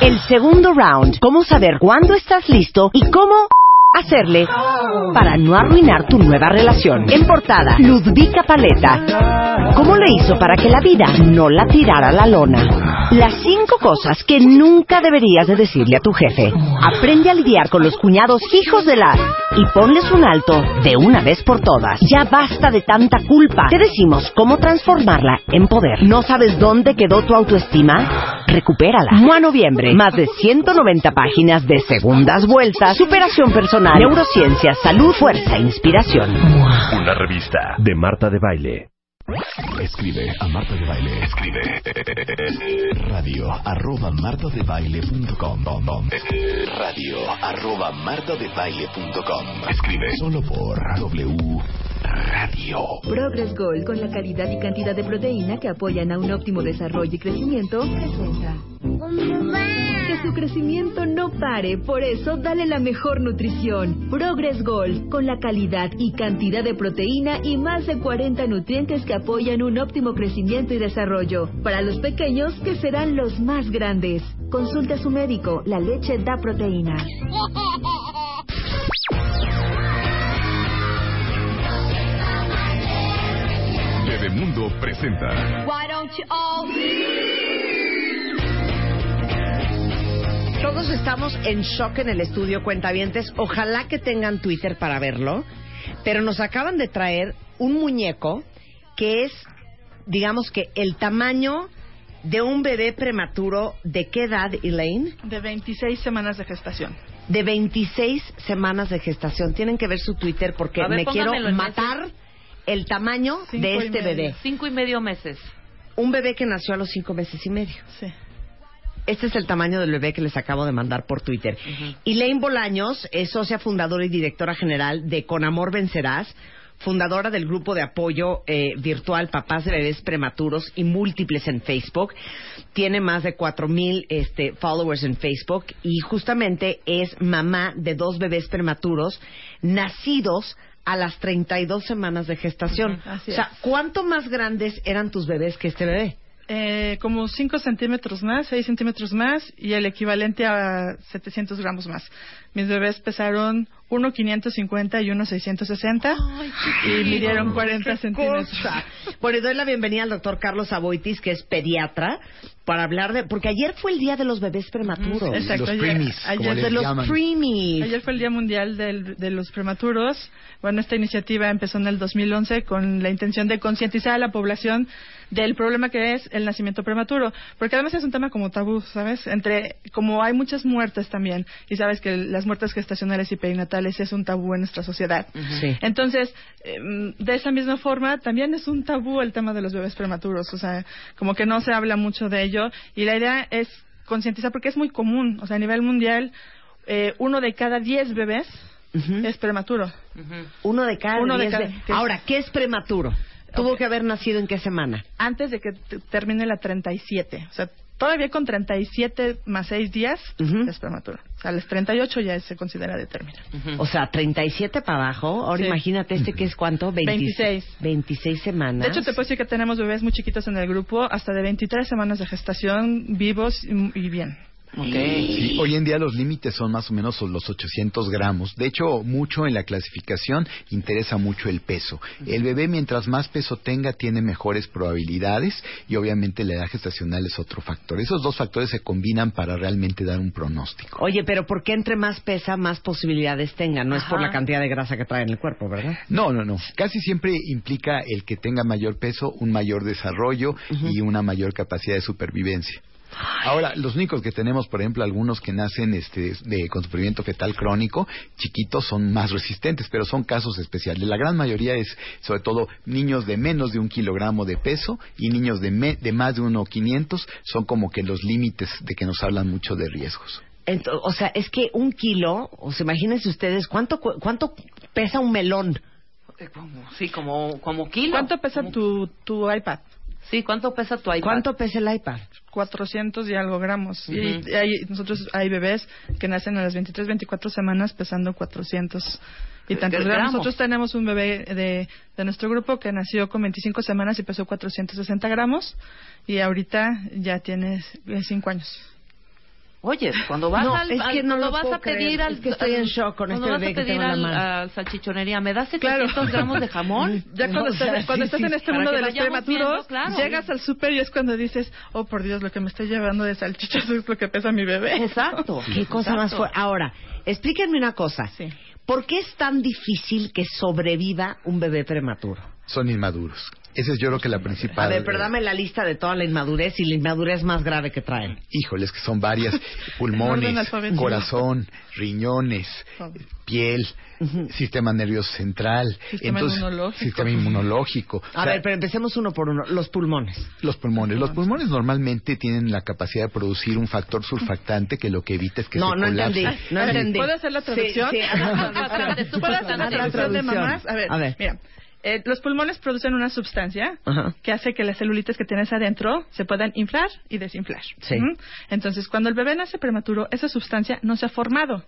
El segundo round, cómo saber cuándo estás listo y cómo hacerle para no arruinar tu nueva relación. En portada, Ludvika Paleta. ¿Cómo le hizo para que la vida no la tirara a la lona? Las cinco cosas que nunca deberías de decirle a tu jefe. Aprende a lidiar con los cuñados hijos de la y ponles un alto de una vez por todas. Ya basta de tanta culpa. Te decimos cómo transformarla en poder. ¿No sabes dónde quedó tu autoestima? Recupérala. Mua Noviembre. Más de 190 páginas de segundas vueltas, superación personal, neurociencia, salud, fuerza e inspiración. Una revista de Marta de Baile. Escribe a Marta de Baile. Escribe radio arroba martadebaile.com radio arroba martadebaile.com Escribe solo por W Radio. Progress Gold, con la calidad y cantidad de proteína que apoyan a un óptimo desarrollo y crecimiento, presenta. Su crecimiento no pare, por eso dale la mejor nutrición. Progress Gold, con la calidad y cantidad de proteína y más de 40 nutrientes que apoyan un óptimo crecimiento y desarrollo. Para los pequeños, que serán los más grandes. Consulte a su médico, la leche da proteína. Bebemundo presenta. Todos estamos en shock en el estudio, cuentavientes. Ojalá que tengan Twitter para verlo. Pero nos acaban de traer un muñeco que es, digamos que, el tamaño de un bebé prematuro. ¿De qué edad, Elaine? De 26 semanas de gestación. De 26 semanas de gestación. Tienen que ver su Twitter porque ver, me quiero matar el tamaño Cinco de este bebé. Cinco y medio meses. Un bebé que nació a los cinco meses y medio. Sí. Este es el tamaño del bebé que les acabo de mandar por Twitter. Elaine Bolaños es socia fundadora y directora general de Con Amor Vencerás, fundadora del grupo de apoyo eh, virtual Papás de Bebés Prematuros y Múltiples en Facebook. Tiene más de cuatro mil este, followers en Facebook y justamente es mamá de dos bebés prematuros nacidos a las 32 semanas de gestación. O sea. ¿cuánto más grandes eran tus bebés que este bebé? Eh, como 5 centímetros más, 6 centímetros más y el equivalente a 700 gramos más. Mis bebés pesaron 1,550 y 1,660 y midieron 40 centímetros. cosa. Bueno, y doy la bienvenida al doctor Carlos Aboitis, que es pediatra, para hablar de... Porque ayer fue el Día de los Bebés Prematuros. Exacto. Los ayer, como De los. Ayer fue el Día Mundial del- de los Prematuros. Bueno, esta iniciativa empezó en el 2011 con la intención de concientizar a la población del problema que es el nacimiento prematuro. Porque además es un tema como tabú, ¿sabes? Entre, como hay muchas muertes también, y sabes que las muertes gestacionales y perinatales es un tabú en nuestra sociedad. Sí. Entonces, em, de esa misma forma, también es un tabú el tema de los bebés prematuros. O sea, como que no se habla mucho de ello. Y la idea es concientizar, porque es muy común. O sea, a nivel mundial, eh, uno de cada diez bebés es prematuro. Uno de cada Uno de diez cada- ve- que- Ahora, ¿qué es prematuro? Tuvo que haber nacido en qué semana? Antes de que termine la 37. O sea, todavía con 37 más 6 días Ujú. es prematuro. O sea, a los 38 ya se considera de término. O sea, 37 para abajo. Ahora Sí. imagínate este que es cuánto? 20 26. 26 semanas. De hecho, te puedo decir que tenemos bebés muy chiquitos en el grupo, hasta de 23 semanas de gestación, vivos y, y bien. Sí, hoy en día los límites son más o menos los 800 gramos. De hecho, mucho en la clasificación interesa mucho el peso. El bebé, mientras más peso tenga, tiene mejores probabilidades y obviamente la edad gestacional es otro factor. Esos dos factores se combinan para realmente dar un pronóstico. Oye, pero ¿por qué entre más pesa, más posibilidades tenga? No es por la cantidad de grasa que trae en el cuerpo, ¿verdad? No, no, no. Casi siempre implica el que tenga mayor peso, un mayor desarrollo y una mayor capacidad de supervivencia. Ahora, los únicos que tenemos, por ejemplo, algunos que nacen este, de, con sufrimiento fetal crónico, chiquitos, son más resistentes, pero son casos especiales. La gran mayoría es, sobre todo, niños de menos de un kilogramo de peso y niños de, me- de más de uno quinientos son como que los límites de que nos hablan mucho de riesgos. Ento- o sea, es que un kilo, o sea, imagínense ustedes, ¿cuánto, cu- cuánto pesa un melón? Como- sí, como, como kilo. ¿Cuánto pesa Como- tu, tu iPad? Sí, ¿cuánto pesa tu iPad? ¿Cuánto pesa el iPad? 400 y algo gramos. Ujú. Y hay, nosotros hay bebés que nacen a las 23, 24 semanas pesando 400 y ¿Qué- tantos gramos. gramos? Nosotros tenemos un bebé de, de nuestro grupo que nació con 25 semanas y pesó 460 gramos y ahorita ya tiene 5 años. Oye, cuando vas No, al, es que al- no lo vas a pedir creer, al, es que estoy en shock con cuando este vas bebé a que pedir tengo en la al, mano. al salchichonería, ¿me das Claro. 700 gramos de jamón? Ya cuando, No, estás, o sea, cuando sí, estás sí, en este mundo de los prematuros, claro. llegas al súper y es cuando dices, oh por Dios, lo que me estoy llevando de salchichas es lo que pesa mi bebé. Exacto. Qué cosa más fuerte. Ahora, explíquenme una cosa. Sí. ¿Por qué es tan difícil que sobreviva un bebé prematuro? Son inmaduros. Esa es yo creo que la principal. A ver, pero dame la lista de toda la inmadurez y la inmadurez más grave que traen. Híjoles, que son varias. Pulmones, corazón, riñones, piel, sistema nervioso central. Sistema inmunológico. Sistema inmunológico. A O sea, ver, pero empecemos uno por uno. Los pulmones. Los pulmones. Los pulmones normalmente tienen la capacidad de producir un factor surfactante que lo que evita es que no, se no colapse. entendí. No entendí. ¿Puedo hacer la traducción? Sí, sí, ¿Puedo puedes hacer la traducción de mamás? A ver, A ver. mira. Eh, los pulmones producen una sustancia Ajá. que hace que las celulitas que tienes adentro se puedan inflar y desinflar. Sí. Entonces, cuando el bebé nace prematuro, esa sustancia no se ha formado.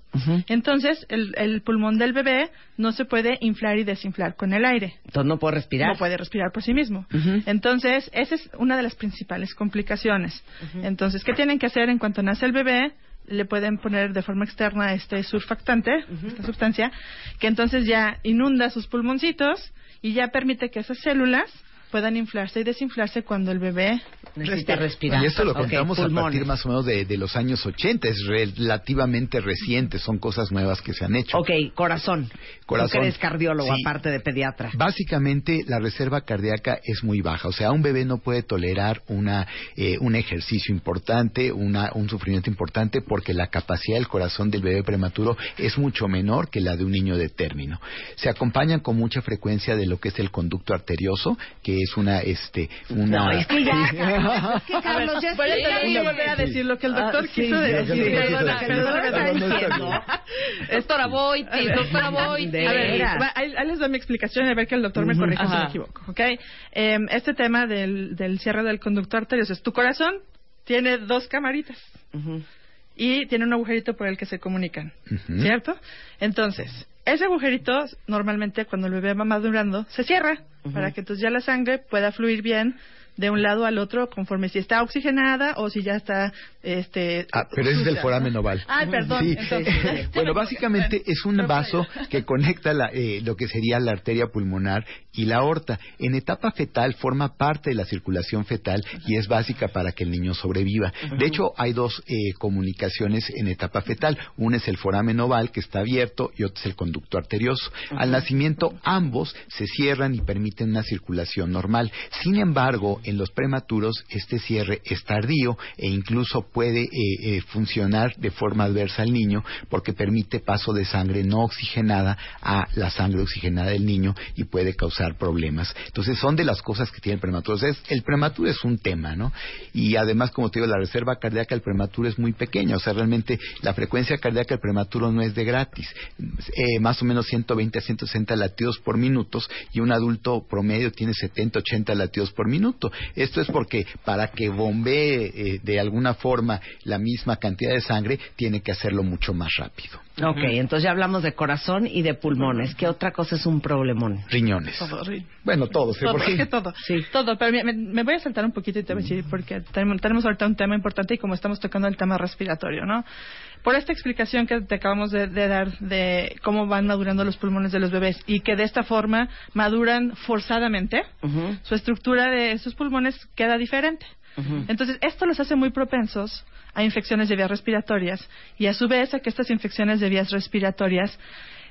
Entonces, el, el pulmón del bebé no se puede inflar y desinflar con el aire. Entonces no puedo respirar. No puede respirar por sí mismo. Entonces, esa es una de las principales complicaciones. Entonces, ¿qué tienen que hacer en cuanto nace el bebé? Le pueden poner de forma externa este surfactante, esta sustancia, que entonces ya inunda sus pulmoncitos y ya permite que esas células puedan inflarse y desinflarse cuando el bebé Necesita respira. respirar. Y esto lo contamos a pulmones. partir más o menos de, de los años 80, es relativamente reciente, son cosas nuevas que se han hecho. Ok, corazón. Corazón. Tú que eres cardiólogo, Sí. aparte de pediatra. Básicamente la reserva cardíaca es muy baja, o sea, un bebé no puede tolerar una, eh, un ejercicio importante, una, un sufrimiento importante, porque la capacidad del corazón del bebé prematuro es mucho menor que la de un niño de término. Se acompañan con mucha frecuencia de lo que es el conducto arterioso, que es una, este, una. No, es que ya, es que Carlos, ya Voy a tener que explícame. volver a decir lo que el doctor Ah, quiso decir. Doctora Boiti, doctora A ver, ahí, les doy mi explicación y a ver que el doctor me corrija si me equivoco. ¿ok? Eh, este tema del, del cierre del conducto arterioso es tu corazón tiene dos camaritas y tiene un agujerito por el que se comunican. ¿cierto? Entonces, ese agujerito normalmente cuando el bebé va madurando se cierra para que entonces ya la sangre pueda fluir bien de un lado al otro conforme si está oxigenada o si ya está este Ah, pero ese es el sucia. foramen oval. Ay, perdón. Sí. entonces- bueno, básicamente es un vaso que conecta la, eh, lo que sería la arteria pulmonar y la aorta. En etapa fetal forma parte de la circulación fetal y es básica para que el niño sobreviva. De hecho, hay dos eh, comunicaciones en etapa fetal. Una es el foramen oval que está abierto y otro es el conducto arterioso. Al nacimiento ambos se cierran y permiten una circulación normal. Sin embargo, en los prematuros este cierre es tardío e incluso puede eh, eh, funcionar de forma adversa al niño porque permite paso de sangre no oxigenada a la sangre oxigenada del niño y puede causar problemas. Entonces son de las cosas que tiene el prematuro. Es- el prematuro es un tema, ¿no? Y además, como te digo, la reserva cardíaca del prematuro es muy pequeña. O sea, realmente la frecuencia cardíaca del prematuro no es de gratis. Eh, más o menos 120 a 160 latidos por minuto y un adulto promedio tiene 70, 80 latidos por minuto. Esto es porque para que bombee eh, de alguna forma la misma cantidad de sangre, tiene que hacerlo mucho más rápido. Ok, entonces ya hablamos de corazón y de pulmones. ¿Qué otra cosa es un problemón? Riñones. Todo, ri- Bueno, todos. ¿eh? Todo, Porque- es que todo. Sí. Todo, pero me, me- voy a saltar un poquito y te voy a decir, porque tenemos, tenemos ahorita un tema importante y como estamos tocando el tema respiratorio, ¿no? Por esta explicación que te acabamos de, de dar de cómo van madurando los pulmones de los bebés y que de esta forma maduran forzadamente, su estructura de esos pulmones queda diferente. Entonces, esto los hace muy propensos a infecciones de vías respiratorias y a su vez a que estas infecciones de vías respiratorias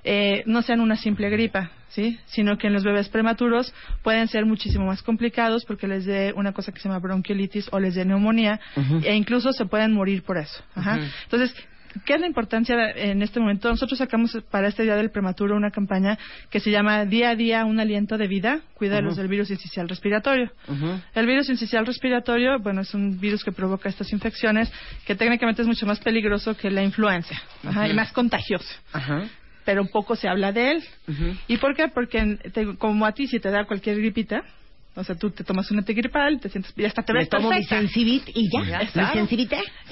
eh, no sean una simple gripa, ¿sí? Sino que en los bebés prematuros pueden ser muchísimo más complicados porque les dé una cosa que se llama bronquiolitis o les dé neumonía e incluso se pueden morir por eso. Ajá. Entonces, ¿qué es la importancia de- en este momento? Nosotros sacamos para este Día del Prematuro una campaña que se llama Día a Día un aliento de vida, cuida de los Ujú. del virus incisional respiratorio. Ujú. El virus incisional respiratorio, bueno, es un virus que provoca estas infecciones, que técnicamente es mucho más peligroso que la influenza, ajá, y más contagioso, Ajá. pero poco se habla de él. Ujú. ¿Y por qué? Porque te- como a ti si te da cualquier gripita, o sea, tú te tomas un antigripal, te sientes y hasta te Me ves tomo perfecta. y ya.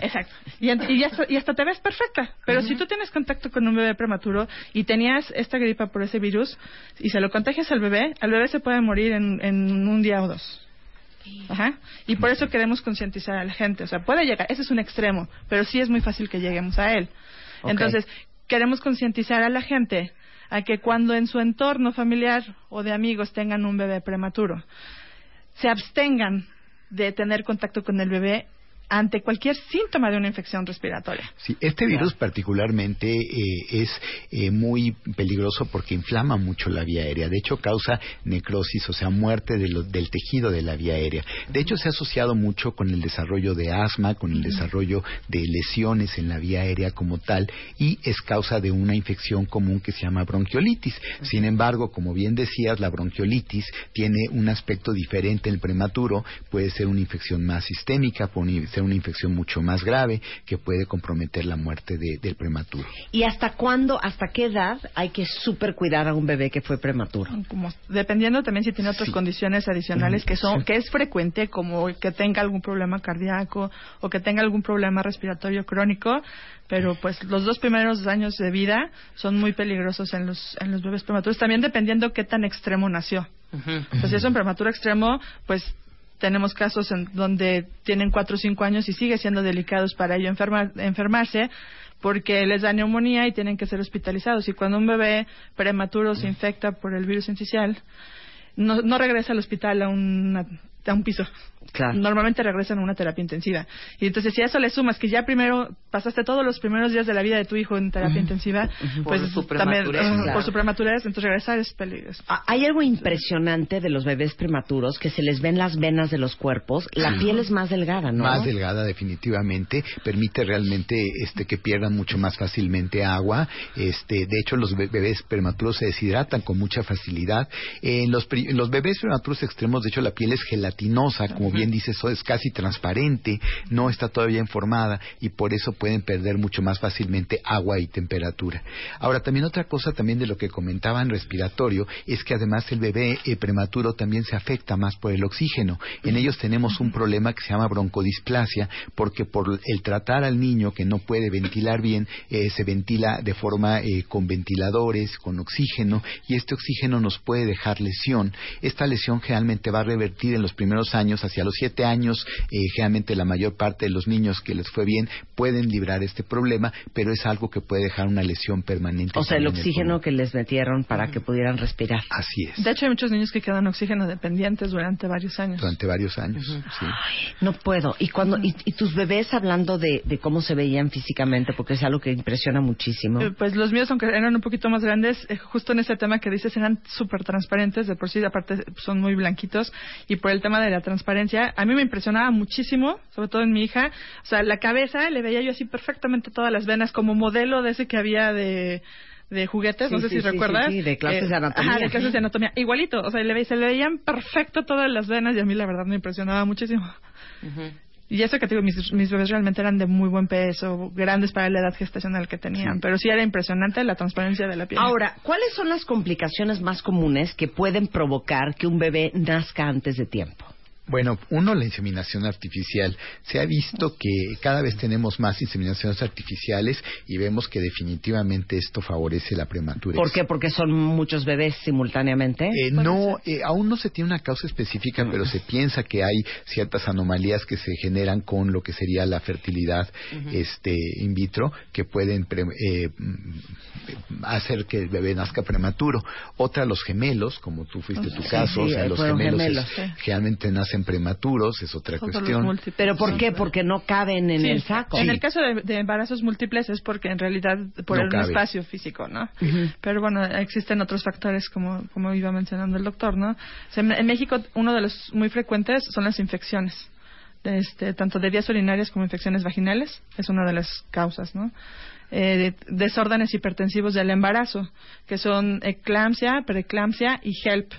Exacto. Y, en- y ya hasta, y hasta te ves perfecta. Pero si tú tienes contacto con un bebé prematuro y tenías esta gripa por ese virus y se lo contagias al bebé, al bebé se puede morir en, en un día o dos. Ajá. Y por eso queremos concientizar a la gente. O sea, puede llegar, ese es un extremo, pero sí es muy fácil que lleguemos a él. Entonces, queremos concientizar a la gente a que cuando en su entorno familiar o de amigos tengan un bebé prematuro, se abstengan de tener contacto con el bebé ante cualquier síntoma de una infección respiratoria. Sí, este virus particularmente eh, es eh, muy peligroso porque inflama mucho la vía aérea. De hecho, causa necrosis, o sea, muerte de lo- del tejido de la vía aérea. De hecho, se ha asociado mucho con el desarrollo de asma, con el desarrollo de lesiones en la vía aérea como tal, y es causa de una infección común que se llama bronquiolitis. Sin embargo, como bien decías, la bronquiolitis tiene un aspecto diferente en el prematuro. Puede ser una infección más sistémica, puede ser una infección mucho más grave que puede comprometer la muerte de- del prematuro. ¿Y hasta cuándo, hasta qué edad hay que super cuidar a un bebé que fue prematuro? como dependiendo también si tiene otras Sí. condiciones adicionales que son que es frecuente como que tenga algún problema cardíaco o que tenga algún problema respiratorio crónico pero pues los dos primeros años de vida son muy peligrosos en los en los bebés prematuros también dependiendo qué tan extremo nació o sea, si es un prematuro extremo pues tenemos casos en donde tienen cuatro o cinco años y sigue siendo delicados para ello enferma- enfermarse porque les da neumonía y tienen que ser hospitalizados. Y cuando un bebé prematuro se infecta por el virus incisional, no, no regresa al hospital a, una- a un piso. Claro. Normalmente regresan a una terapia intensiva. Y entonces, si a eso le sumas que ya primero pasaste todos los primeros días de la vida de tu hijo en terapia intensiva, pues Por su también claro. por su prematurez, entonces regresar es peligroso. Ah, Hay algo impresionante de los bebés prematuros que se les ven las venas de los cuerpos. La piel es más delgada, ¿no? Más delgada definitivamente, permite realmente este que pierdan mucho más fácilmente agua. Este, de hecho los be- bebés prematuros se deshidratan con mucha facilidad. En los pri- en los bebés prematuros extremos, de hecho la piel es gelatinosa, como bien dices, eso es casi transparente, no está todavía informada y por eso pueden perder mucho más fácilmente agua y temperatura. Ahora también otra cosa también de lo que comentaban respiratorio es que además el bebé eh, prematuro también se afecta más por el oxígeno. En ellos tenemos un problema que se llama broncodisplasia porque por el tratar al niño que no puede ventilar bien eh, se ventila de forma eh, con ventiladores, con oxígeno y este oxígeno nos puede dejar lesión. Esta lesión generalmente va a revertir en los primeros años hacia los siete años. eh, generalmente la mayor parte de los niños que les fue bien pueden librar este problema, pero es algo que puede dejar una lesión permanente. O sea, el oxígeno que les metieron para que pudieran respirar. Así es. De hecho, hay muchos niños que quedan oxígeno dependientes durante varios años. Durante varios años. sí. No puedo. Y cuando y, y tus bebés hablando de, de cómo se veían físicamente, porque es algo que impresiona muchísimo. Eh, Pues los míos, aunque eran un poquito más grandes, eh, justo en ese tema que dices, eran súper transparentes, de por sí, aparte son muy blanquitos, y por el tema de la transparencia, a mí me impresionaba muchísimo, sobre todo en mi hija, o sea, la cabeza, le veía yo así perfectamente todas las venas, como modelo de ese que había de de juguetes, Sí, no sé sí, si sí, recuerdas. sí, de clases Eh, de anatomía. Ajá, de clases de anatomía. Igualito, o sea, le se le veían perfecto todas las venas y a mí la verdad me impresionaba muchísimo. Y eso que te digo, mis, mis bebés realmente eran de muy buen peso, grandes para la edad gestacional que tenían, pero sí era impresionante la transparencia de la piel. Ahora, ¿cuáles son las complicaciones más comunes que pueden provocar que un bebé nazca antes de tiempo? Bueno, uno, la inseminación artificial. Se ha visto que cada vez tenemos más inseminaciones artificiales y vemos que definitivamente esto favorece la prematurez. ¿Por qué? Porque son muchos bebés simultáneamente. Eh, no, eh, aún no se tiene una causa específica, pero se piensa que hay ciertas anomalías que se generan con lo que sería la fertilidad este, in vitro que pueden pre- eh, mm, hacer que el bebé nazca prematuro. Otra, los gemelos, como tú fuiste tu Sí, caso, o sea, los gemelos, gemelos, es- sí. generalmente nacen prematuros, es otra cuestión. ¿Pero por qué? Porque no caben en Sí, el saco. En Sí. el caso de, de embarazos múltiples es porque en realidad por No el cabe. espacio físico, ¿no? Pero bueno, existen otros factores como, como iba mencionando el doctor, ¿no? O sea, en, en México uno de los muy frecuentes son las infecciones. Este, tanto de vías urinarias como infecciones vaginales, es una de las causas, ¿no? Eh, de- desórdenes hipertensivos del embarazo, que son eclampsia, preeclampsia y HELP,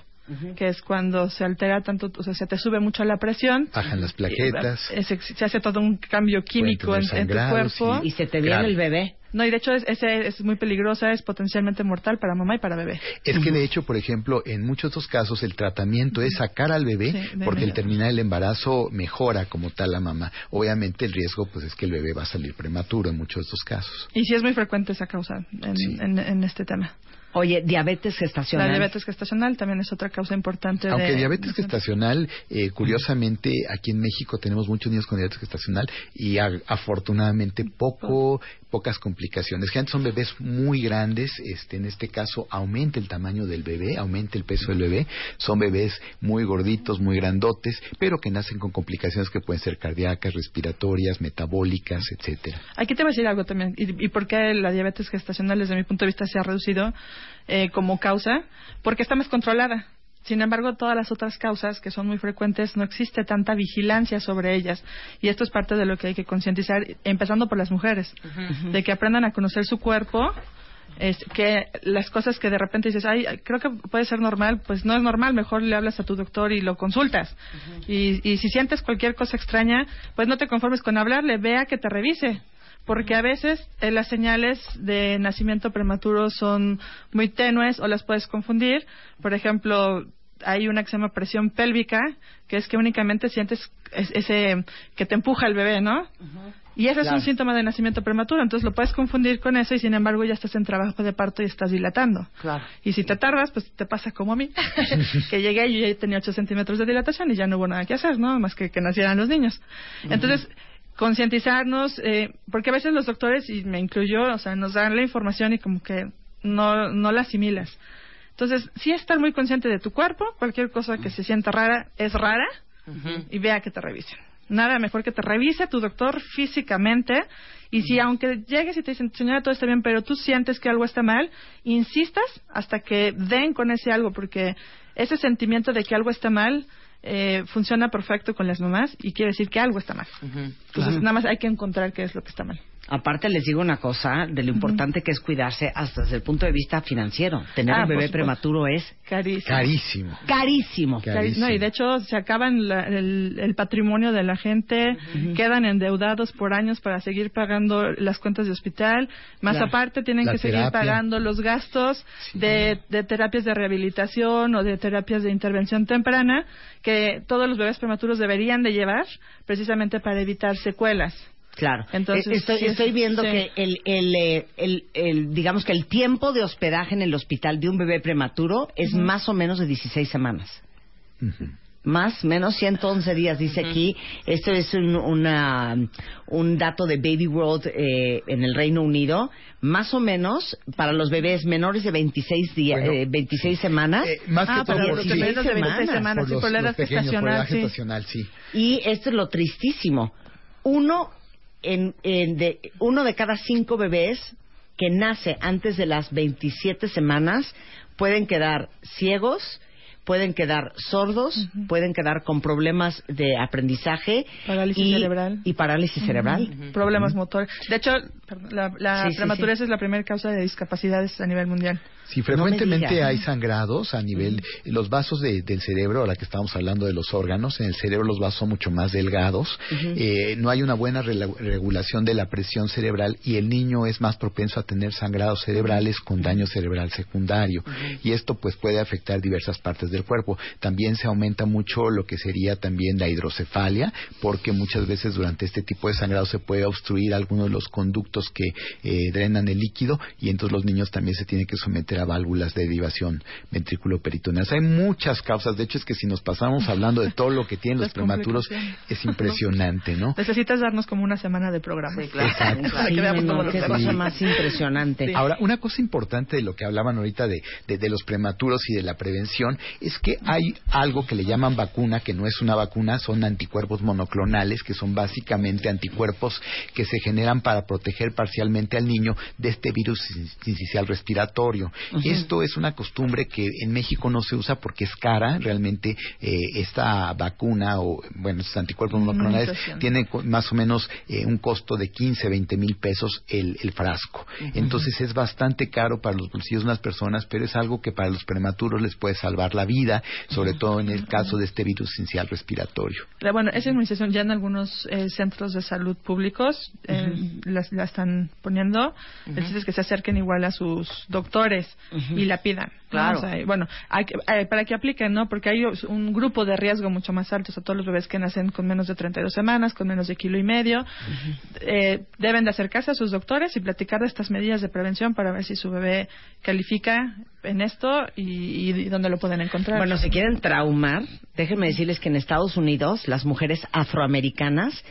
que es cuando se altera tanto, o sea, se te sube mucho la presión, Bajan las plaquetas. eh, se, se hace todo un cambio químico en, en tu cuerpo. Y se te viene el bebé. No, y de hecho es, ese es muy peligrosa, es potencialmente mortal para mamá y para bebé. Es que de hecho, por ejemplo, en muchos otros casos el tratamiento es sacar al bebé Sí, de porque al inmediato. terminar el embarazo mejora como tal la mamá. Obviamente el riesgo pues es que el bebé va a salir prematuro en muchos de estos casos. Y sí es muy frecuente esa causa en, Sí. en, en este tema. Oye, diabetes gestacional. La diabetes gestacional también es otra causa importante. Aunque de, diabetes gestacional, eh, curiosamente, aquí en México tenemos muchos niños con diabetes gestacional y a- afortunadamente poco, pocas complicaciones. Generalmente son bebés muy grandes, este, en este caso aumenta el tamaño del bebé, aumenta el peso del bebé. Son bebés muy gorditos, muy grandotes, pero que nacen con complicaciones que pueden ser cardíacas, respiratorias, metabólicas, etcétera. Aquí te voy a decir algo también. ¿Y, y por qué la diabetes gestacional, desde mi punto de vista, se ha reducido eh, como causa? Porque está más controlada. Sin embargo, todas las otras causas que son muy frecuentes no existe tanta vigilancia sobre ellas. Y esto es parte de lo que hay que concientizar, empezando por las mujeres, de que aprendan a conocer su cuerpo. Es que las cosas que de repente dices, ay, creo que puede ser normal, pues no es normal, mejor le hablas a tu doctor y lo consultas. y, y si sientes cualquier cosa extraña, pues no te conformes con hablarle, vea que te revise porque a veces eh, las señales de nacimiento prematuro son muy tenues o las puedes confundir. Por ejemplo, hay una que se llama presión pélvica, que es que únicamente sientes es- ese que te empuja el bebé, ¿no? Y ese es un síntoma de nacimiento prematuro, entonces lo puedes confundir con eso y sin embargo ya estás en trabajo de parto y estás dilatando. Claro. Y si te tardas, pues te pasa como a mí, que llegué y yo ya tenía 8 centímetros de dilatación y ya no hubo nada que hacer, ¿no? Más que que nacieran los niños. Entonces, concientizarnos, eh, porque a veces los doctores, y me incluyo, o sea, nos dan la información y como que no, no la asimilas. Entonces, sí estar muy consciente de tu cuerpo, cualquier cosa que se sienta rara es rara y vea que te revisen. Nada mejor que te revise tu doctor físicamente y si aunque llegues y te dicen, señora, todo está bien, pero tú sientes que algo está mal, insistas hasta que den con ese algo, porque ese sentimiento de que algo está mal eh, funciona perfecto con las mamás y quiere decir que algo está mal. Entonces, nada más hay que encontrar qué es lo que está mal. Aparte les digo una cosa de lo importante que es cuidarse hasta desde el punto de vista financiero. Tener Ah, un bebé prematuro es Carísimo. Carísimo. carísimo. Carísimo. No, y de hecho se acaban la- el, el patrimonio de la gente, quedan endeudados por años para seguir pagando las cuentas de hospital, más aparte tienen que seguir pagando los gastos de, de terapias de rehabilitación o de terapias de intervención temprana que todos los bebés prematuros deberían de llevar precisamente para evitar secuelas. Claro. Entonces, Eh, estoy, sí es- estoy viendo sí. que el, el, eh, el, el- digamos que el tiempo de hospedaje en el hospital de un bebé prematuro es más o menos de 16 semanas. Ujú. Más, menos 111 días, dice aquí. Esto es un, una, un dato de Baby World eh, en el Reino Unido. Más o menos, para los bebés menores de 26, días, Bueno, eh, 26 semanas. Eh, más Ah, que todo para por, los sí, de menos de 26 semanas, por sí, los, por la edad por la gestacional, sí. Y esto es lo tristísimo. Uno, en, en de, uno de cada cinco bebés que nace antes de las 27 semanas pueden quedar ciegos, pueden quedar sordos, pueden quedar con problemas de aprendizaje Parálisis y, cerebral. y parálisis cerebral. Problemas motores. De hecho, la, la Sí, sí, prematurez sí. es la primera causa de discapacidades a nivel mundial. Sí, frecuentemente hay sangrados a nivel, los vasos de- del cerebro, a la que estamos hablando de los órganos, en el cerebro los vasos son mucho más delgados, eh, no hay una buena regulación de la presión cerebral y el niño es más propenso a tener sangrados cerebrales con daño cerebral secundario. Y esto pues puede afectar diversas partes del cuerpo. También se aumenta mucho lo que sería también la hidrocefalia porque muchas veces durante este tipo de sangrado se puede obstruir algunos de los conductos que eh, drenan el líquido y entonces los niños también se tienen que someter a válvulas de derivación ventrículo-peritoneal. Hay muchas causas, de hecho es que si nos pasamos hablando de todo lo que tienen los prematuros es impresionante, ¿no? Necesitas darnos como una semana de programa. Sí, claro. Exacto. Para Sí, que veamos no, cómo los qué temas. cosa más impresionante. Ahora, una cosa importante de lo que hablaban ahorita de, de- de los prematuros y de la prevención es que hay algo que le llaman vacuna, que no es una vacuna, son anticuerpos monoclonales, que son básicamente anticuerpos que se generan para proteger parcialmente al niño de este virus sincicial respiratorio. Esto es una costumbre que en México no se usa porque es cara, realmente eh, esta vacuna o, bueno, estos anticuerpos monoclonales tienen más o menos eh, un costo de 15, 20 mil pesos el, el frasco. Entonces es bastante caro para los bolsillos de unas personas, pero es algo que para los prematuros les puede salvar la vida. Vida, sobre todo en el caso de este virus esencial respiratorio. La- Bueno, esa inmunización ya en algunos eh, centros de salud públicos eh, la, están poniendo. El chiste es que se acerquen igual a sus doctores y la pidan. ¿no? Claro. O sea, y bueno, hay que- eh, para que apliquen, ¿no? Porque hay un grupo de riesgo mucho más alto. O sea, todos los bebés que nacen con menos de 32 semanas, con menos de kilo y medio, eh, deben de acercarse a sus doctores y platicar de estas medidas de prevención para ver si su bebé califica en esto y, y dónde lo pueden encontrar. Bueno, si quieren traumar, déjenme decirles que en Estados Unidos las mujeres afroamericanas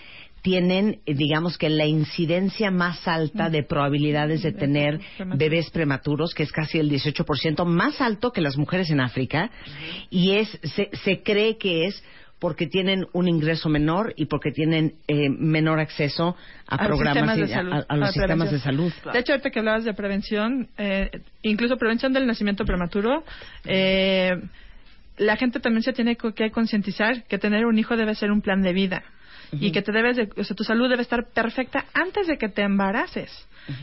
tienen, digamos que la incidencia más alta de probabilidades de tener Prematuros. bebés prematuros, que es casi el 18%, más alto que las mujeres en África, y es se, se cree que es porque tienen un ingreso menor y porque tienen eh, menor acceso a, programas y de a- salud, a, a los sistemas de salud. De hecho, ahorita que hablabas de prevención, eh, incluso prevención del nacimiento prematuro, eh, la gente también se tiene que concientizar que tener un hijo debe ser un plan de vida y que te debes de, o sea, tu salud debe estar perfecta antes de que te embaraces.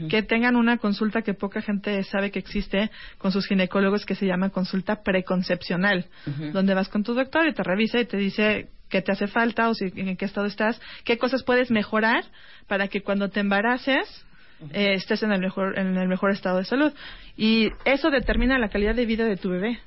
Que tengan una consulta que poca gente sabe que existe con sus ginecólogos que se llama consulta preconcepcional, donde vas con tu doctor y te revisa y te dice qué te hace falta o si, en qué estado estás, qué cosas puedes mejorar para que cuando te embaraces eh, estés en el mejor en el mejor estado de salud. Y eso determina la calidad de vida de tu bebé.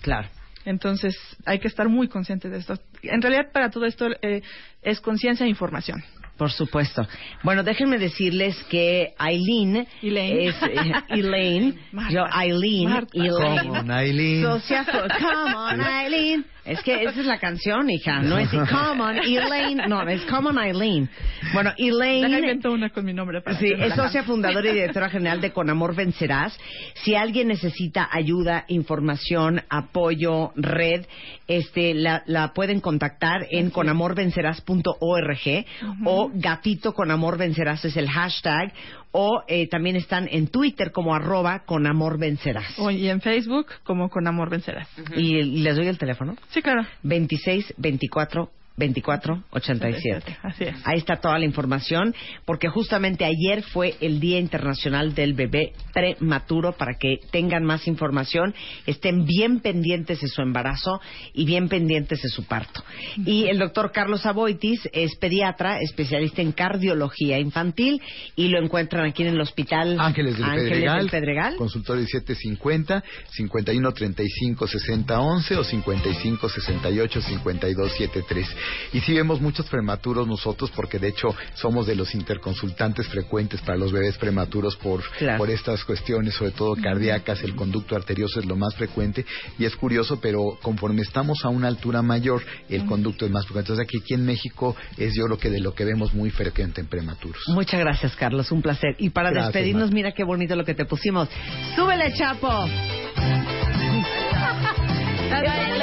Claro. Entonces hay que estar muy consciente de esto en realidad para todo esto eh, es conciencia e información Por supuesto. Bueno, déjenme decirles que Eileen Elaine. es eh, Elaine, Marta. yo Eileen, Marta. Elaine. Como Nailin. Socia- come on, Eileen. Es que esa es la canción, hija. No es Come on, Elaine. No, es Come on, Eileen. Bueno, Elaine. invento una con mi nombre para Sí, que- es socia fundadora y directora general de Con Amor Vencerás. Si alguien necesita ayuda, información, apoyo, red, este, la, la pueden contactar en conamorvencerás.org o Gatito con Amor Vencerás es el hashtag o eh, también están en Twitter como arroba con Amor Vencerás. O- y en Facebook como con amor vencerás Y les doy el teléfono. sí claro 26 24 24 87. así es Ahí está toda la información, porque justamente ayer fue el Día Internacional del Bebé Prematuro para que tengan más información, estén bien pendientes de su embarazo y bien pendientes de su parto. Y el doctor Carlos Aboitis es pediatra, especialista en cardiología infantil y lo encuentran aquí en el Hospital Ángeles del Pedregal, del Pedregal. consultorio 750 51 35 60 11 o 55 68 52 73. Y sí vemos muchos prematuros nosotros porque de hecho somos de los interconsultantes frecuentes para los bebés prematuros por, Claro. por estas cuestiones, sobre todo cardíacas, el conducto arterioso es lo más frecuente y es curioso, pero conforme estamos a una altura mayor, el conducto es más frecuente. Entonces aquí, aquí en México es yo lo que de lo que vemos muy frecuente en prematuros. Muchas gracias, Carlos. Un placer. Y para Gracias, despedirnos, mira qué bonito lo que te pusimos. ¡Súbele, Chapo!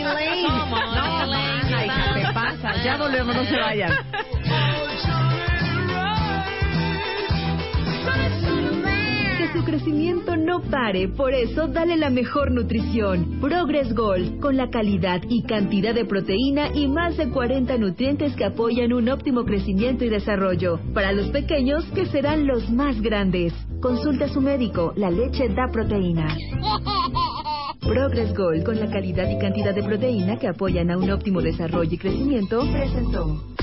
Elaine. No, hija, te pasa. Ya volvemos, no se vayan. Que su crecimiento no pare, por eso dale la mejor nutrición. Progress Gold, con la calidad y cantidad de proteína y más de 40 nutrientes que apoyan un óptimo crecimiento y desarrollo. Para los pequeños, que serán los más grandes. Consulta a su médico, la leche da proteína. Progress Gold, con la calidad y cantidad de proteína que apoyan a un óptimo desarrollo y crecimiento, presentó.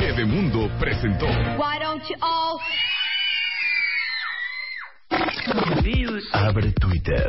Bebemundo presentó Abre Twitter.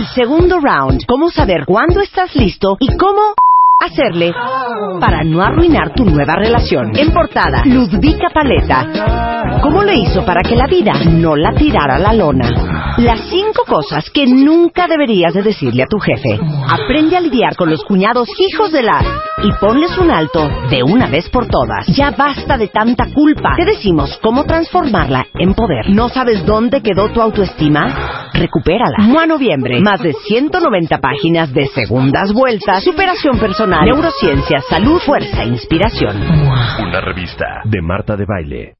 El segundo round. ¿Cómo saber cuándo estás listo y cómo hacerle para no arruinar tu nueva relación. En portada, Ludvika Paleta. ¿Cómo le hizo para que la vida no la tirara a la lona? Las cinco cosas que nunca deberías de decirle a tu jefe. Aprende a lidiar con los cuñados hijos de la y ponles un alto de una vez por todas. Ya basta de tanta culpa. Te decimos cómo transformarla en poder. ¿No sabes dónde quedó tu autoestima? Recupérala. Mua Noviembre. Más de 190 páginas de segundas vueltas, superación personal, neurociencia, salud, fuerza, e inspiración. Una revista de Marta de Baile.